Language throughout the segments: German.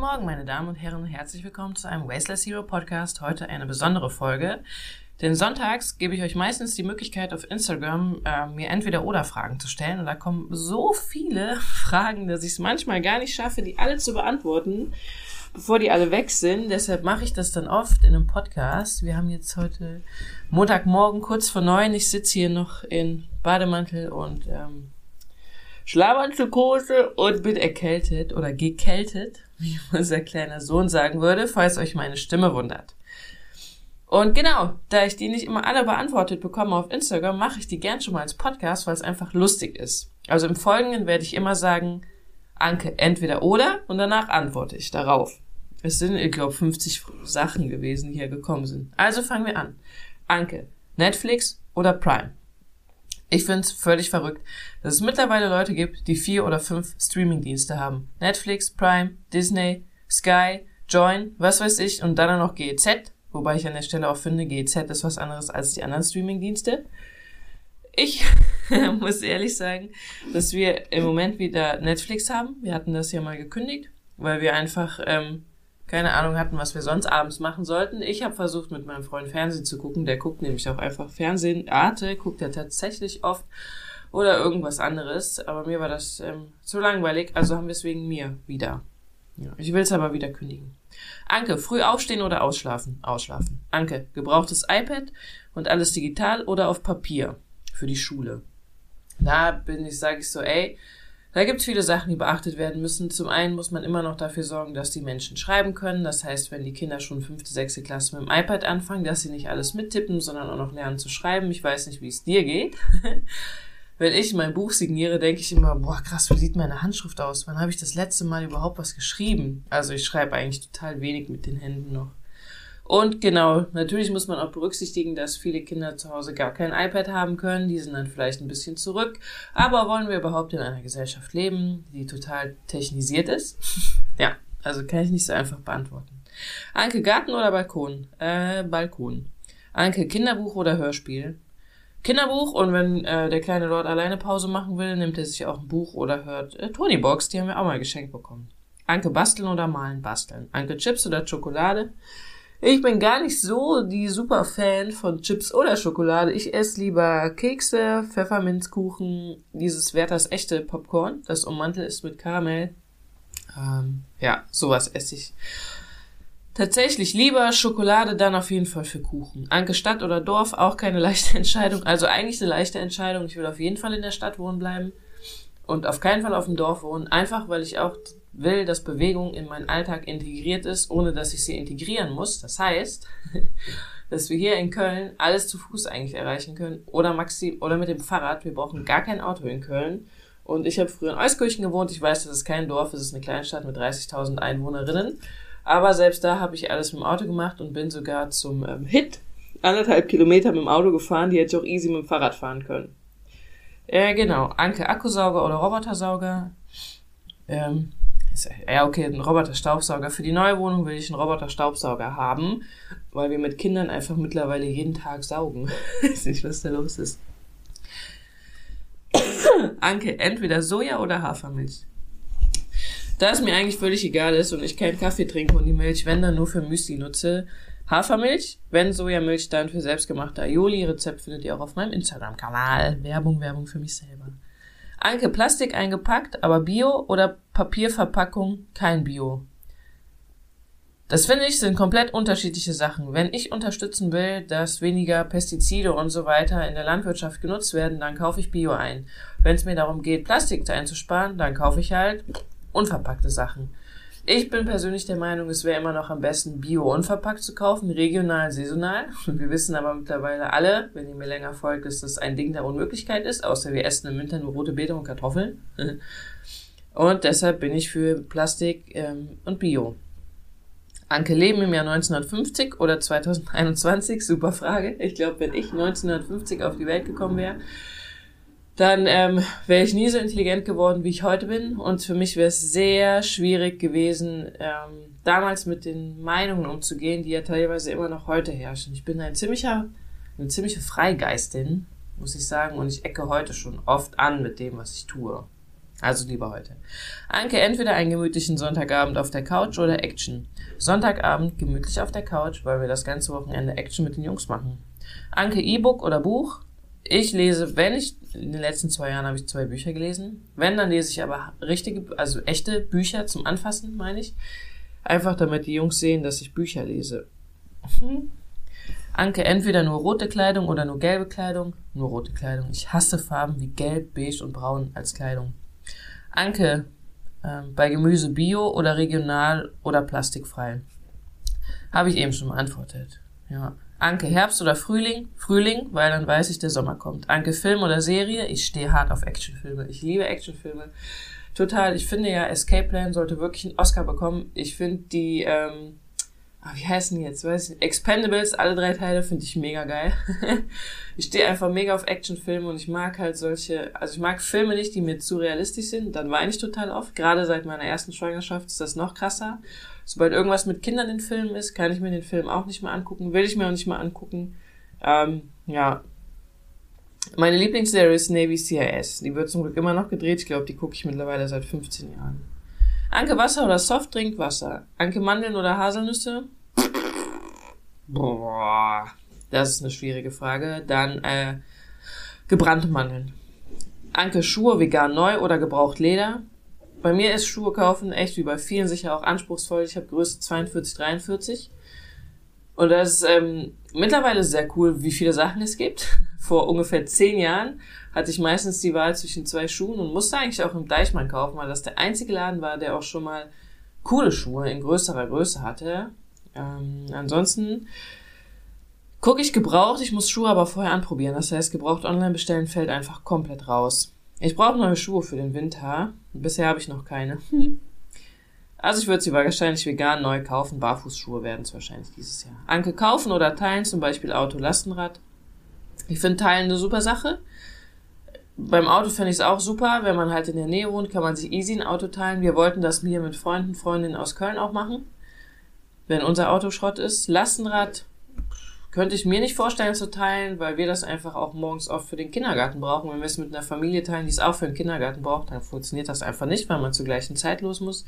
Morgen, meine Damen und Herren. Herzlich willkommen zu einem Wasteless Hero Podcast. Heute eine besondere Folge. Denn sonntags gebe ich euch meistens die Möglichkeit, auf Instagram äh, mir entweder oder Fragen zu stellen. Und da kommen so viele Fragen, dass ich es manchmal gar nicht schaffe, die alle zu beantworten, bevor die alle weg sind. Deshalb mache ich das dann oft in einem Podcast. Wir haben jetzt heute Montagmorgen kurz vor neun. Ich sitze hier noch in Bademantel und ähm, Schlafanzughose und bin erkältet oder gekältet, wie unser kleiner Sohn sagen würde, falls euch meine Stimme wundert. Und genau, da ich die nicht immer alle beantwortet bekomme auf Instagram, mache ich die gern schon mal als Podcast, weil es einfach lustig ist. Also im Folgenden werde ich immer sagen, Anke, entweder oder und danach antworte ich darauf. Es sind, ich glaube, 50 Sachen gewesen, die hier gekommen sind. Also fangen wir an. Anke, Netflix oder Prime? Ich finde es völlig verrückt, dass es mittlerweile Leute gibt, die vier oder fünf Streamingdienste haben. Netflix, Prime, Disney, Sky, Join, was weiß ich, und dann noch GEZ, wobei ich an der Stelle auch finde, GEZ ist was anderes als die anderen Streamingdienste. Ich muss ehrlich sagen, dass wir im Moment wieder Netflix haben. Wir hatten das ja mal gekündigt, weil wir einfach ähm, keine Ahnung hatten, was wir sonst abends machen sollten. Ich habe versucht, mit meinem Freund Fernsehen zu gucken. Der guckt nämlich auch einfach Fernsehen. Arte guckt er tatsächlich oft oder irgendwas anderes. Aber mir war das ähm, zu langweilig, also haben wir es wegen mir wieder. Ja, ich will es aber wieder kündigen. Anke, früh aufstehen oder ausschlafen? Ausschlafen. Anke, gebrauchtes iPad und alles digital oder auf Papier für die Schule? Da bin ich, sage ich so, ey, da gibt es viele Sachen, die beachtet werden müssen. Zum einen muss man immer noch dafür sorgen, dass die Menschen schreiben können. Das heißt, wenn die Kinder schon fünfte, sechste Klasse mit dem iPad anfangen, dass sie nicht alles mittippen, sondern auch noch lernen zu schreiben. Ich weiß nicht, wie es dir geht. wenn ich mein Buch signiere, denke ich immer, boah, krass, wie sieht meine Handschrift aus? Wann habe ich das letzte Mal überhaupt was geschrieben? Also ich schreibe eigentlich total wenig mit den Händen noch. Und genau, natürlich muss man auch berücksichtigen, dass viele Kinder zu Hause gar kein iPad haben können. Die sind dann vielleicht ein bisschen zurück. Aber wollen wir überhaupt in einer Gesellschaft leben, die total technisiert ist? ja, also kann ich nicht so einfach beantworten. Anke, Garten oder Balkon? Äh, Balkon. Anke, Kinderbuch oder Hörspiel? Kinderbuch und wenn äh, der kleine Lord alleine Pause machen will, nimmt er sich auch ein Buch oder hört äh, Tony Box, die haben wir auch mal geschenkt bekommen. Anke, basteln oder malen? Basteln. Anke, Chips oder Schokolade? Ich bin gar nicht so die super Fan von Chips oder Schokolade. Ich esse lieber Kekse, Pfefferminzkuchen, dieses Werthers echte Popcorn, das ummantelt ist mit Karamell. Ähm, ja, sowas esse ich. Tatsächlich lieber Schokolade, dann auf jeden Fall für Kuchen. Anke Stadt oder Dorf, auch keine leichte Entscheidung. Also eigentlich eine leichte Entscheidung. Ich will auf jeden Fall in der Stadt wohnen bleiben und auf keinen Fall auf dem Dorf wohnen. Einfach, weil ich auch will, dass Bewegung in meinen Alltag integriert ist, ohne dass ich sie integrieren muss. Das heißt, dass wir hier in Köln alles zu Fuß eigentlich erreichen können oder maxi oder mit dem Fahrrad. Wir brauchen gar kein Auto in Köln. Und ich habe früher in Euskirchen gewohnt. Ich weiß, das ist kein Dorf, es ist eine Kleinstadt mit 30.000 Einwohnerinnen. Aber selbst da habe ich alles mit dem Auto gemacht und bin sogar zum ähm, Hit anderthalb Kilometer mit dem Auto gefahren. Die hätte ich auch easy mit dem Fahrrad fahren können. Äh, genau. Anke Akkusauger oder Robotersauger. Ähm, ja, okay, ein Roboter-Staubsauger. Für die neue Wohnung will ich einen Roboter-Staubsauger haben, weil wir mit Kindern einfach mittlerweile jeden Tag saugen. weiß nicht, was da los ist. Anke, entweder Soja oder Hafermilch. Da es mir eigentlich völlig egal ist und ich keinen Kaffee trinke und die Milch, wenn dann nur für Müsli nutze, Hafermilch, wenn Sojamilch, dann für selbstgemachte Aioli. Rezept findet ihr auch auf meinem Instagram-Kanal. Werbung, Werbung für mich selber. Anke, Plastik eingepackt, aber Bio oder Papierverpackung kein Bio. Das finde ich sind komplett unterschiedliche Sachen. Wenn ich unterstützen will, dass weniger Pestizide und so weiter in der Landwirtschaft genutzt werden, dann kaufe ich Bio ein. Wenn es mir darum geht, Plastik einzusparen, dann kaufe ich halt unverpackte Sachen. Ich bin persönlich der Meinung, es wäre immer noch am besten, Bio unverpackt zu kaufen, regional, saisonal. Wir wissen aber mittlerweile alle, wenn ihr mir länger folgt, dass das ein Ding der Unmöglichkeit ist, außer wir essen im Winter nur rote Beete und Kartoffeln. Und deshalb bin ich für Plastik ähm, und Bio. Anke leben im Jahr 1950 oder 2021? Super Frage. Ich glaube, wenn ich 1950 auf die Welt gekommen wäre, dann ähm, wäre ich nie so intelligent geworden, wie ich heute bin. Und für mich wäre es sehr schwierig gewesen, ähm, damals mit den Meinungen umzugehen, die ja teilweise immer noch heute herrschen. Ich bin ein ziemlicher, eine ziemliche Freigeistin, muss ich sagen, und ich ecke heute schon oft an mit dem, was ich tue. Also lieber heute. Anke, entweder einen gemütlichen Sonntagabend auf der Couch oder Action. Sonntagabend gemütlich auf der Couch, weil wir das ganze Wochenende Action mit den Jungs machen. Anke, E-Book oder Buch? Ich lese, wenn ich, in den letzten zwei Jahren habe ich zwei Bücher gelesen. Wenn, dann lese ich aber richtige, also echte Bücher zum Anfassen, meine ich. Einfach damit die Jungs sehen, dass ich Bücher lese. Hm. Anke, entweder nur rote Kleidung oder nur gelbe Kleidung. Nur rote Kleidung. Ich hasse Farben wie gelb, beige und braun als Kleidung. Anke, äh, bei Gemüse bio oder regional oder plastikfrei? Habe ich eben schon beantwortet. Ja. Anke, Herbst oder Frühling? Frühling, weil dann weiß ich, der Sommer kommt. Anke, Film oder Serie? Ich stehe hart auf Actionfilme. Ich liebe Actionfilme. Total. Ich finde ja, Escape Plan sollte wirklich einen Oscar bekommen. Ich finde die, ähm, ah, wie heißen die jetzt? Weiß ich, Expendables, alle drei Teile finde ich mega geil. ich stehe einfach mega auf Actionfilme und ich mag halt solche, also ich mag Filme nicht, die mir zu realistisch sind. Dann weine ich total oft. Gerade seit meiner ersten Schwangerschaft ist das noch krasser. Sobald irgendwas mit Kindern in Filmen ist, kann ich mir den Film auch nicht mehr angucken, will ich mir auch nicht mehr angucken. Ähm, ja. Meine Lieblingsserie ist Navy CIS. Die wird zum Glück immer noch gedreht. Ich glaube, die gucke ich mittlerweile seit 15 Jahren. Anke Wasser oder Softdrink Wasser? Anke Mandeln oder Haselnüsse? Boah, das ist eine schwierige Frage. Dann äh, gebrannte Mandeln. Anke Schuhe vegan neu oder gebraucht Leder? Bei mir ist Schuhe kaufen echt wie bei vielen sicher auch anspruchsvoll. Ich habe Größe 42, 43. Und das ist ähm, mittlerweile sehr cool, wie viele Sachen es gibt. Vor ungefähr zehn Jahren hatte ich meistens die Wahl zwischen zwei Schuhen und musste eigentlich auch im Deichmann kaufen, weil das der einzige Laden war, der auch schon mal coole Schuhe in größerer Größe hatte. Ähm, ansonsten gucke ich gebraucht, ich muss Schuhe aber vorher anprobieren. Das heißt, gebraucht online bestellen fällt einfach komplett raus. Ich brauche neue Schuhe für den Winter. Bisher habe ich noch keine. Also ich würde sie wahrscheinlich vegan neu kaufen. Barfußschuhe werden es wahrscheinlich dieses Jahr. Anke kaufen oder teilen, zum Beispiel Auto, Lastenrad. Ich finde Teilen eine super Sache. Beim Auto finde ich es auch super. Wenn man halt in der Nähe wohnt, kann man sich easy ein Auto teilen. Wir wollten das hier mit Freunden, Freundinnen aus Köln auch machen. Wenn unser Auto Schrott ist. Lastenrad könnte ich mir nicht vorstellen zu teilen, weil wir das einfach auch morgens oft für den Kindergarten brauchen. Wenn wir es mit einer Familie teilen, die es auch für den Kindergarten braucht, dann funktioniert das einfach nicht, weil man zur gleichen Zeit los muss.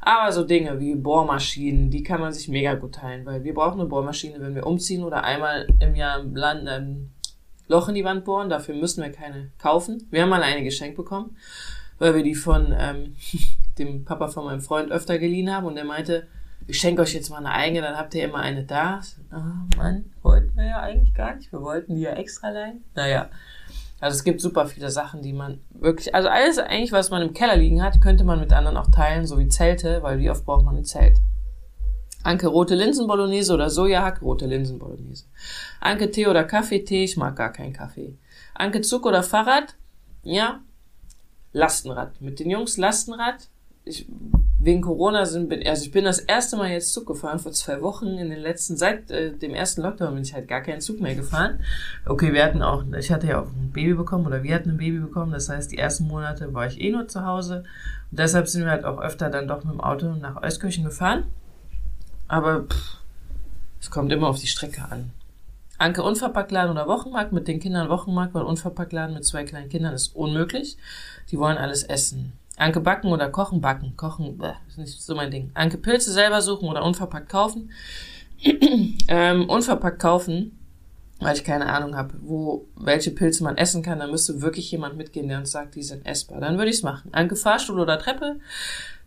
Aber so Dinge wie Bohrmaschinen, die kann man sich mega gut teilen, weil wir brauchen eine Bohrmaschine, wenn wir umziehen oder einmal im Jahr im Land ein Loch in die Wand bohren. Dafür müssen wir keine kaufen. Wir haben mal eine geschenkt bekommen, weil wir die von ähm, dem Papa von meinem Freund öfter geliehen haben und der meinte, ich schenke euch jetzt mal eine eigene, dann habt ihr immer eine da. Ah, Mann, wollten wir ja eigentlich gar nicht. Wir wollten die ja extra leihen. Naja. Also es gibt super viele Sachen, die man wirklich, also alles eigentlich, was man im Keller liegen hat, könnte man mit anderen auch teilen, so wie Zelte, weil wie oft braucht man ein Zelt? Anke rote Linsenbolognese oder Sojahack, rote Linsenbolognese. Anke Tee oder Kaffee-Tee, ich mag gar keinen Kaffee. Anke Zug oder Fahrrad? Ja. Lastenrad. Mit den Jungs Lastenrad. Ich wegen Corona sind, also ich bin das erste Mal jetzt Zug gefahren vor zwei Wochen. In den letzten, seit äh, dem ersten Lockdown bin ich halt gar keinen Zug mehr gefahren. Okay, wir hatten auch, ich hatte ja auch ein Baby bekommen oder wir hatten ein Baby bekommen. Das heißt, die ersten Monate war ich eh nur zu Hause. Und deshalb sind wir halt auch öfter dann doch mit dem Auto nach Euskirchen gefahren. Aber pff, es kommt immer auf die Strecke an. Anke Unverpacktladen oder Wochenmarkt mit den Kindern Wochenmarkt, weil Unverpacktladen mit zwei kleinen Kindern ist unmöglich. Die wollen alles essen. Anke backen oder kochen, backen. Kochen, bäh, ist nicht so mein Ding. Anke Pilze selber suchen oder unverpackt kaufen. ähm, unverpackt kaufen, weil ich keine Ahnung habe, wo welche Pilze man essen kann. Da müsste wirklich jemand mitgehen, der uns sagt, die sind essbar. Dann würde ich es machen. Anke Fahrstuhl oder Treppe.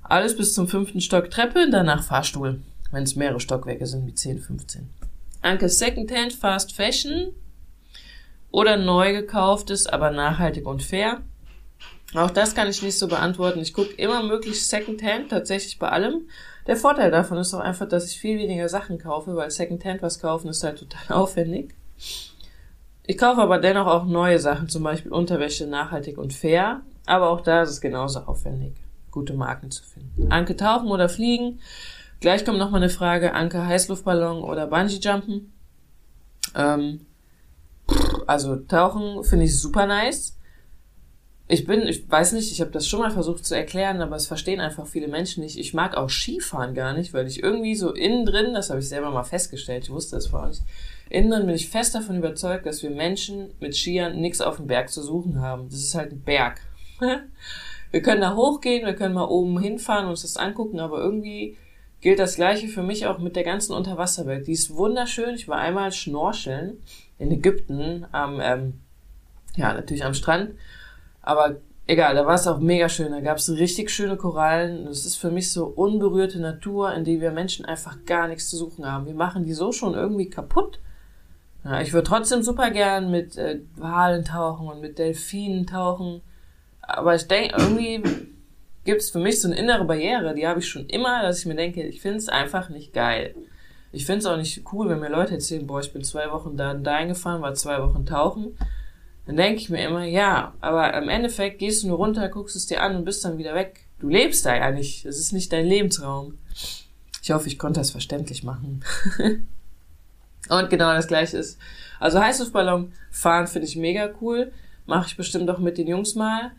Alles bis zum fünften Stock Treppe, danach Fahrstuhl. Wenn es mehrere Stockwerke sind, wie 10, 15. Anke Secondhand Fast Fashion oder neu gekauftes, aber nachhaltig und fair. Auch das kann ich nicht so beantworten. Ich gucke immer möglichst Secondhand, tatsächlich bei allem. Der Vorteil davon ist auch einfach, dass ich viel weniger Sachen kaufe, weil Secondhand was kaufen ist halt total aufwendig. Ich kaufe aber dennoch auch neue Sachen, zum Beispiel Unterwäsche nachhaltig und fair. Aber auch da ist es genauso aufwendig, gute Marken zu finden. Anke tauchen oder fliegen. Gleich kommt nochmal eine Frage. Anke Heißluftballon oder Bungee Jumpen. Ähm, also tauchen finde ich super nice ich bin, ich weiß nicht, ich habe das schon mal versucht zu erklären, aber es verstehen einfach viele Menschen nicht. Ich mag auch Skifahren gar nicht, weil ich irgendwie so innen drin, das habe ich selber mal festgestellt, ich wusste das vorher nicht, innen drin bin ich fest davon überzeugt, dass wir Menschen mit Skiern nichts auf dem Berg zu suchen haben. Das ist halt ein Berg. wir können da hochgehen, wir können mal oben hinfahren und uns das angucken, aber irgendwie gilt das Gleiche für mich auch mit der ganzen Unterwasserwelt. Die ist wunderschön. Ich war einmal schnorcheln in Ägypten am, ähm, ja, natürlich am Strand. Aber egal, da war es auch mega schön. Da gab es richtig schöne Korallen. Das ist für mich so unberührte Natur, in die wir Menschen einfach gar nichts zu suchen haben. Wir machen die so schon irgendwie kaputt. Ja, ich würde trotzdem super gern mit äh, Walen tauchen und mit Delfinen tauchen. Aber ich denke, irgendwie gibt es für mich so eine innere Barriere, die habe ich schon immer, dass ich mir denke, ich finde es einfach nicht geil. Ich finde es auch nicht cool, wenn mir Leute erzählen, boah, ich bin zwei Wochen da und dahin gefahren, war zwei Wochen tauchen. Dann denke ich mir immer, ja, aber im Endeffekt gehst du nur runter, guckst es dir an und bist dann wieder weg. Du lebst da ja nicht. Es ist nicht dein Lebensraum. Ich hoffe, ich konnte das verständlich machen. und genau das gleiche ist. Also Heißluftballon fahren finde ich mega cool. Mache ich bestimmt auch mit den Jungs mal.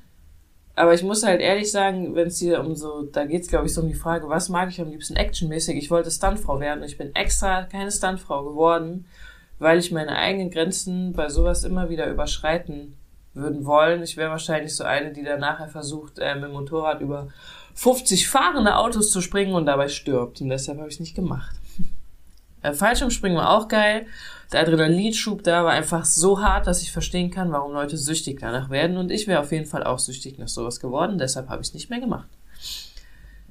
Aber ich muss halt ehrlich sagen, wenn es hier um so, da geht's glaube ich so um die Frage, was mag ich am liebsten actionmäßig? Ich wollte Stuntfrau werden ich bin extra keine Stuntfrau geworden, weil ich meine eigenen Grenzen bei sowas immer wieder überschreiten würden wollen. Ich wäre wahrscheinlich so eine, die dann nachher versucht, äh, mit dem Motorrad über 50 fahrende Autos zu springen und dabei stirbt. Und deshalb habe ich nicht gemacht. Äh, Fallschirmspringen war auch geil. Der Adrenalinschub da war einfach so hart, dass ich verstehen kann, warum Leute süchtig danach werden. Und ich wäre auf jeden Fall auch süchtig nach sowas geworden. Deshalb habe ich es nicht mehr gemacht.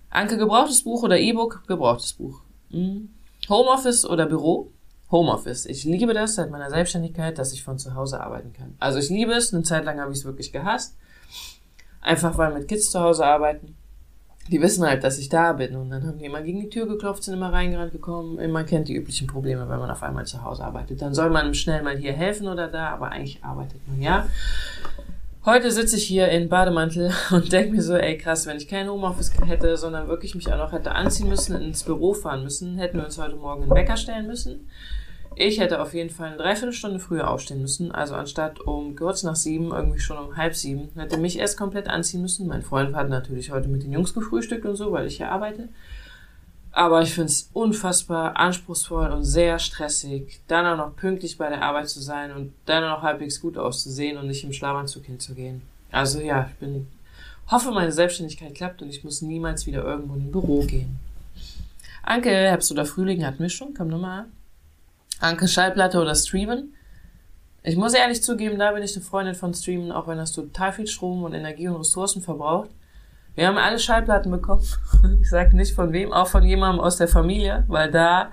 Anke, gebrauchtes Buch oder E-Book? Gebrauchtes Buch. Hm. Homeoffice oder Büro? Homeoffice. Ich liebe das seit meiner Selbstständigkeit, dass ich von zu Hause arbeiten kann. Also ich liebe es. Eine Zeit lang habe ich es wirklich gehasst. Einfach weil mit Kids zu Hause arbeiten die wissen halt, dass ich da bin. Und dann haben die immer gegen die Tür geklopft, sind immer reingerannt gekommen. Man kennt die üblichen Probleme, wenn man auf einmal zu Hause arbeitet. Dann soll man schnell mal hier helfen oder da, aber eigentlich arbeitet man, ja. Heute sitze ich hier in Bademantel und denke mir so, ey krass, wenn ich kein Homeoffice hätte, sondern wirklich mich auch noch hätte anziehen müssen, ins Büro fahren müssen, hätten wir uns heute Morgen einen Wecker stellen müssen. Ich hätte auf jeden Fall eine Dreiviertelstunde früher aufstehen müssen. Also anstatt um kurz nach sieben, irgendwie schon um halb sieben, hätte mich erst komplett anziehen müssen. Mein Freund hat natürlich heute mit den Jungs gefrühstückt und so, weil ich hier arbeite. Aber ich finde es unfassbar anspruchsvoll und sehr stressig, dann auch noch pünktlich bei der Arbeit zu sein und dann auch noch halbwegs gut auszusehen und nicht im Schlafanzug hinzugehen. Also ja, ich bin, hoffe, meine Selbstständigkeit klappt und ich muss niemals wieder irgendwo in ein Büro gehen. Anke, Herbst oder Frühling hatten wir schon, komm nochmal an. Anke Schallplatte oder Streamen. Ich muss ehrlich zugeben, da bin ich eine Freundin von Streamen, auch wenn das total viel Strom und Energie und Ressourcen verbraucht. Wir haben alle Schallplatten bekommen. Ich sage nicht von wem, auch von jemandem aus der Familie, weil da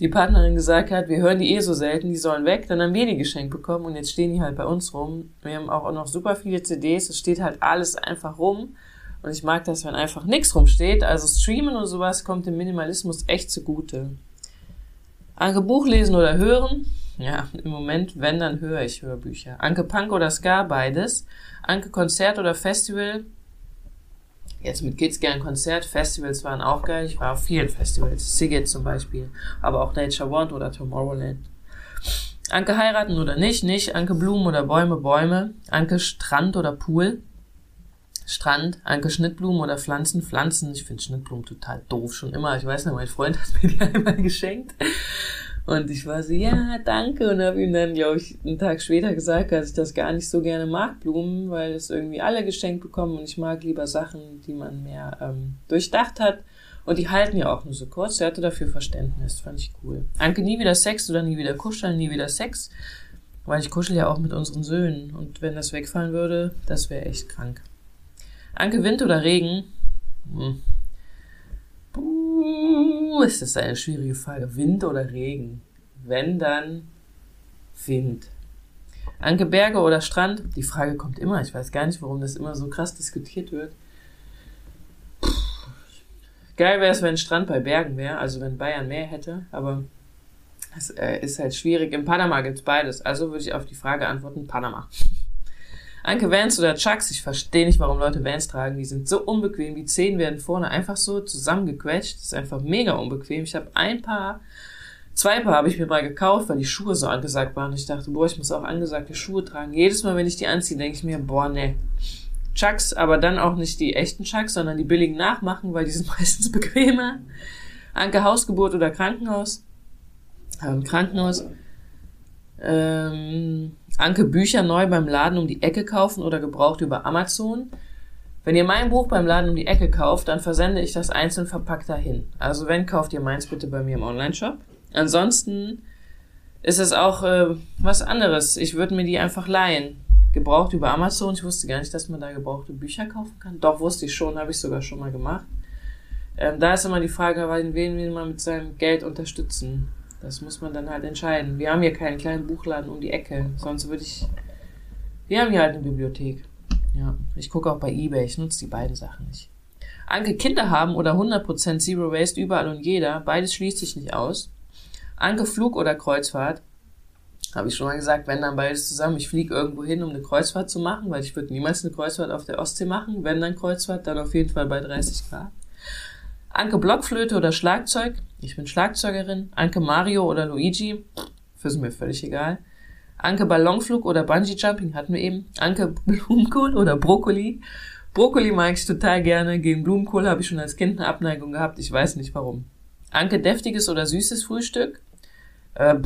die Partnerin gesagt hat, wir hören die eh so selten, die sollen weg. Dann haben wir die geschenkt bekommen und jetzt stehen die halt bei uns rum. Wir haben auch noch super viele CDs, es steht halt alles einfach rum. Und ich mag das, wenn einfach nichts rumsteht. Also Streamen und sowas kommt dem Minimalismus echt zugute. Anke Buch lesen oder hören? Ja, im Moment, wenn, dann höre ich Hörbücher. Anke Punk oder Ska, beides. Anke Konzert oder Festival? Jetzt mit Kids gern Konzert. Festivals waren auch geil. Ich war auf vielen Festivals. Siget zum Beispiel. Aber auch Nature Want oder Tomorrowland. Anke heiraten oder nicht? Nicht. Anke Blumen oder Bäume? Bäume. Anke Strand oder Pool? Strand, Anke Schnittblumen oder Pflanzen. Pflanzen, ich finde Schnittblumen total doof, schon immer. Ich weiß noch, mein Freund hat mir die einmal geschenkt. Und ich war so, ja, danke. Und habe ihm dann, glaube ich, einen Tag später gesagt, dass ich das gar nicht so gerne mag, Blumen, weil es irgendwie alle geschenkt bekommen und ich mag lieber Sachen, die man mehr ähm, durchdacht hat. Und die halten ja auch nur so kurz. Er hatte dafür Verständnis, fand ich cool. Anke, nie wieder Sex oder nie wieder kuscheln, nie wieder Sex. Weil ich kuschel ja auch mit unseren Söhnen. Und wenn das wegfallen würde, das wäre echt krank. Anke, Wind oder Regen? Hm. Ist das eine schwierige Frage. Wind oder Regen? Wenn, dann Wind. Anke, Berge oder Strand? Die Frage kommt immer. Ich weiß gar nicht, warum das immer so krass diskutiert wird. Geil wäre es, wenn Strand bei Bergen wäre, also wenn Bayern mehr hätte, aber es äh, ist halt schwierig. In Panama gibt's beides. Also würde ich auf die Frage antworten, Panama. Anke Vans oder Chucks, ich verstehe nicht, warum Leute Vans tragen. Die sind so unbequem. Die Zehen werden vorne einfach so zusammengequetscht. Das ist einfach mega unbequem. Ich habe ein paar, zwei Paar habe ich mir mal gekauft, weil die Schuhe so angesagt waren. Ich dachte, boah, ich muss auch angesagte Schuhe tragen. Jedes Mal, wenn ich die anziehe, denke ich mir, boah, ne. Chucks, aber dann auch nicht die echten Chucks, sondern die billigen nachmachen, weil die sind meistens bequemer. Anke Hausgeburt oder Krankenhaus. Ähm, Krankenhaus. Ähm, Anke Bücher neu beim Laden um die Ecke kaufen oder gebraucht über Amazon. Wenn ihr mein Buch beim Laden um die Ecke kauft, dann versende ich das einzeln verpackt dahin. Also wenn, kauft ihr meins bitte bei mir im Online-Shop. Ansonsten ist es auch äh, was anderes. Ich würde mir die einfach leihen. Gebraucht über Amazon. Ich wusste gar nicht, dass man da gebrauchte Bücher kaufen kann. Doch, wusste ich schon, habe ich sogar schon mal gemacht. Ähm, da ist immer die Frage, wen will man mit seinem Geld unterstützen? Das muss man dann halt entscheiden. Wir haben hier keinen kleinen Buchladen um die Ecke. Sonst würde ich. Wir haben hier halt eine Bibliothek. Ja, ich gucke auch bei eBay. Ich nutze die beiden Sachen nicht. Anke Kinder haben oder 100% Zero Waste überall und jeder. Beides schließt sich nicht aus. Anke Flug oder Kreuzfahrt. Habe ich schon mal gesagt, wenn dann beides zusammen. Ich fliege irgendwo hin, um eine Kreuzfahrt zu machen, weil ich würde niemals eine Kreuzfahrt auf der Ostsee machen. Wenn dann Kreuzfahrt, dann auf jeden Fall bei 30 Grad. Anke Blockflöte oder Schlagzeug. Ich bin Schlagzeugerin. Anke Mario oder Luigi. Ist mir völlig egal. Anke Ballonflug oder Bungee Jumping hatten wir eben. Anke Blumenkohl oder Brokkoli. Brokkoli mag ich total gerne. Gegen Blumenkohl habe ich schon als Kind eine Abneigung gehabt. Ich weiß nicht warum. Anke deftiges oder süßes Frühstück. Äh,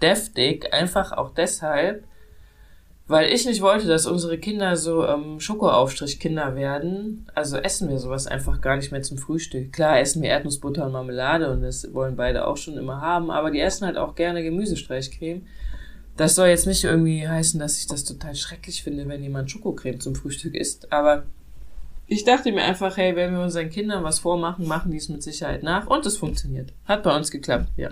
deftig, einfach auch deshalb, weil ich nicht wollte, dass unsere Kinder so ähm, Schokoaufstrich-Kinder werden. Also essen wir sowas einfach gar nicht mehr zum Frühstück. Klar essen wir Erdnussbutter und Marmelade und das wollen beide auch schon immer haben, aber die essen halt auch gerne Gemüsestreichcreme. Das soll jetzt nicht irgendwie heißen, dass ich das total schrecklich finde, wenn jemand Schokocreme zum Frühstück isst, aber ich dachte mir einfach, hey, wenn wir unseren Kindern was vormachen, machen die es mit Sicherheit nach und es funktioniert. Hat bei uns geklappt, ja.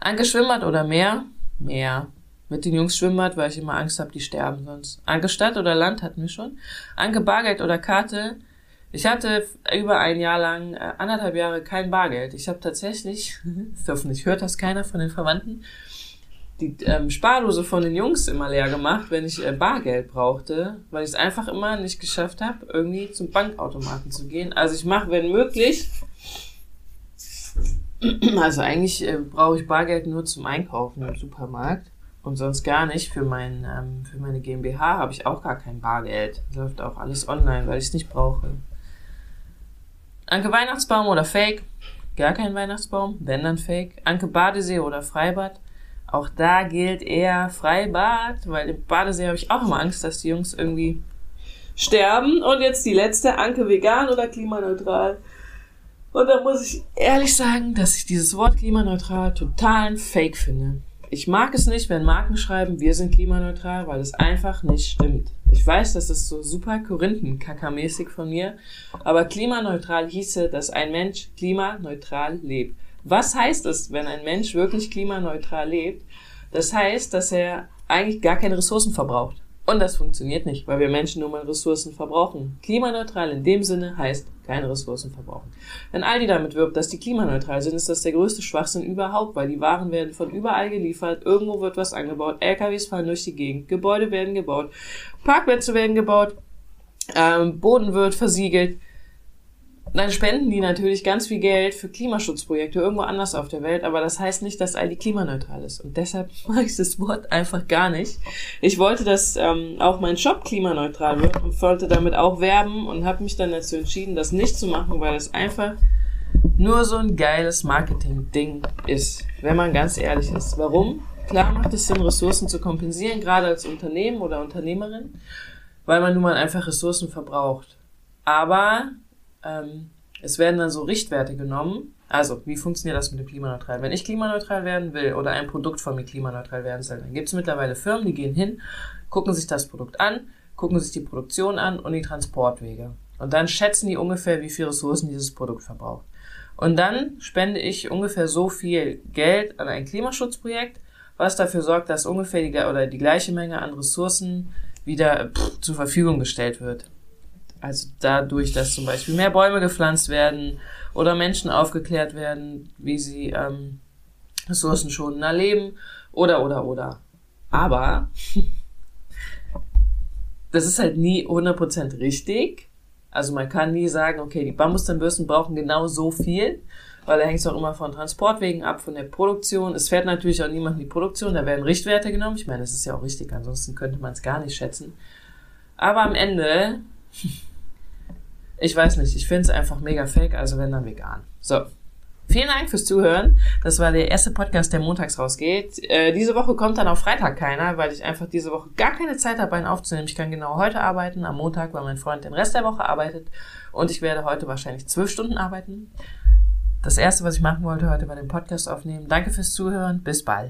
Anke Schwimmbad oder Meer? Meer. Mit den Jungs Schwimmbad, weil ich immer Angst habe, die sterben sonst. Anke Stadt oder Land hatten wir schon. Anke Bargeld oder Karte? Ich hatte über ein Jahr lang, äh, anderthalb Jahre kein Bargeld. Ich habe tatsächlich, hoffentlich hört das keiner von den Verwandten, die ähm, Spardose von den Jungs immer leer gemacht, wenn ich äh, Bargeld brauchte, weil ich es einfach immer nicht geschafft habe, irgendwie zum Bankautomaten zu gehen. Also ich mache, wenn möglich, also eigentlich äh, brauche ich Bargeld nur zum Einkaufen im Supermarkt und sonst gar nicht. Für, mein, ähm, für meine GmbH habe ich auch gar kein Bargeld. Läuft auch alles online, weil ich es nicht brauche. Anke Weihnachtsbaum oder Fake? Gar kein Weihnachtsbaum, wenn dann Fake. Anke Badesee oder Freibad? Auch da gilt eher Freibad, weil im Badesee habe ich auch immer Angst, dass die Jungs irgendwie sterben. Und jetzt die letzte, Anke vegan oder klimaneutral. Und da muss ich ehrlich sagen, dass ich dieses Wort klimaneutral totalen Fake finde. Ich mag es nicht, wenn Marken schreiben, wir sind klimaneutral, weil es einfach nicht stimmt. Ich weiß, das ist so super Korinthenkacker-mäßig von mir, aber klimaneutral hieße, dass ein Mensch klimaneutral lebt. Was heißt es, wenn ein Mensch wirklich klimaneutral lebt? Das heißt, dass er eigentlich gar keine Ressourcen verbraucht. Und das funktioniert nicht, weil wir Menschen nun mal Ressourcen verbrauchen. Klimaneutral in dem Sinne heißt keine Ressourcen verbrauchen. Wenn Aldi damit wirbt, dass die klimaneutral sind, ist das der größte Schwachsinn überhaupt, weil die Waren werden von überall geliefert, irgendwo wird was angebaut, LKWs fahren durch die Gegend, Gebäude werden gebaut, Parkplätze werden gebaut, ähm, Boden wird versiegelt dann spenden die natürlich ganz viel Geld für Klimaschutzprojekte irgendwo anders auf der Welt, aber das heißt nicht, dass Aldi klimaneutral ist. Und deshalb mag ich das Wort einfach gar nicht. Ich wollte, dass ähm, auch mein Shop klimaneutral wird und wollte damit auch werben und habe mich dann dazu entschieden, das nicht zu machen, weil es einfach nur so ein geiles Marketing-Ding ist, wenn man ganz ehrlich ist. Warum? Klar macht es Sinn, Ressourcen zu kompensieren, gerade als Unternehmen oder Unternehmerin, weil man nun mal einfach Ressourcen verbraucht. Aber ähm, es werden dann so Richtwerte genommen. Also, wie funktioniert das mit dem klimaneutral? Wenn ich klimaneutral werden will oder ein Produkt von mir klimaneutral werden soll, dann gibt es mittlerweile Firmen, die gehen hin, gucken sich das Produkt an, gucken sich die Produktion an und die Transportwege. Und dann schätzen die ungefähr, wie viel Ressourcen dieses Produkt verbraucht. Und dann spende ich ungefähr so viel Geld an ein Klimaschutzprojekt, was dafür sorgt, dass ungefähr die, oder die gleiche Menge an Ressourcen wieder pff, zur Verfügung gestellt wird. Also dadurch, dass zum Beispiel mehr Bäume gepflanzt werden oder Menschen aufgeklärt werden, wie sie ähm, ressourcenschonender leben oder oder oder. Aber das ist halt nie 100% richtig. Also man kann nie sagen, okay, die Bambuszahnbürsten brauchen genau so viel, weil da hängt es auch immer von Transportwegen ab, von der Produktion. Es fährt natürlich auch niemand in die Produktion, da werden Richtwerte genommen. Ich meine, das ist ja auch richtig, ansonsten könnte man es gar nicht schätzen. Aber am Ende Ich weiß nicht, ich finde es einfach mega fake, also wenn dann vegan. So. vielen Dank fürs Zuhören. Das war der erste Podcast, der montags rausgeht. Äh, diese Woche kommt dann auf Freitag keiner, weil ich einfach diese Woche gar keine Zeit habe, einen aufzunehmen. Ich kann genau heute arbeiten, am Montag, weil mein Freund den Rest der Woche arbeitet. Und ich werde heute wahrscheinlich zwölf Stunden arbeiten. Das erste, was ich machen wollte heute, war den Podcast aufnehmen. Danke fürs Zuhören. Bis bald.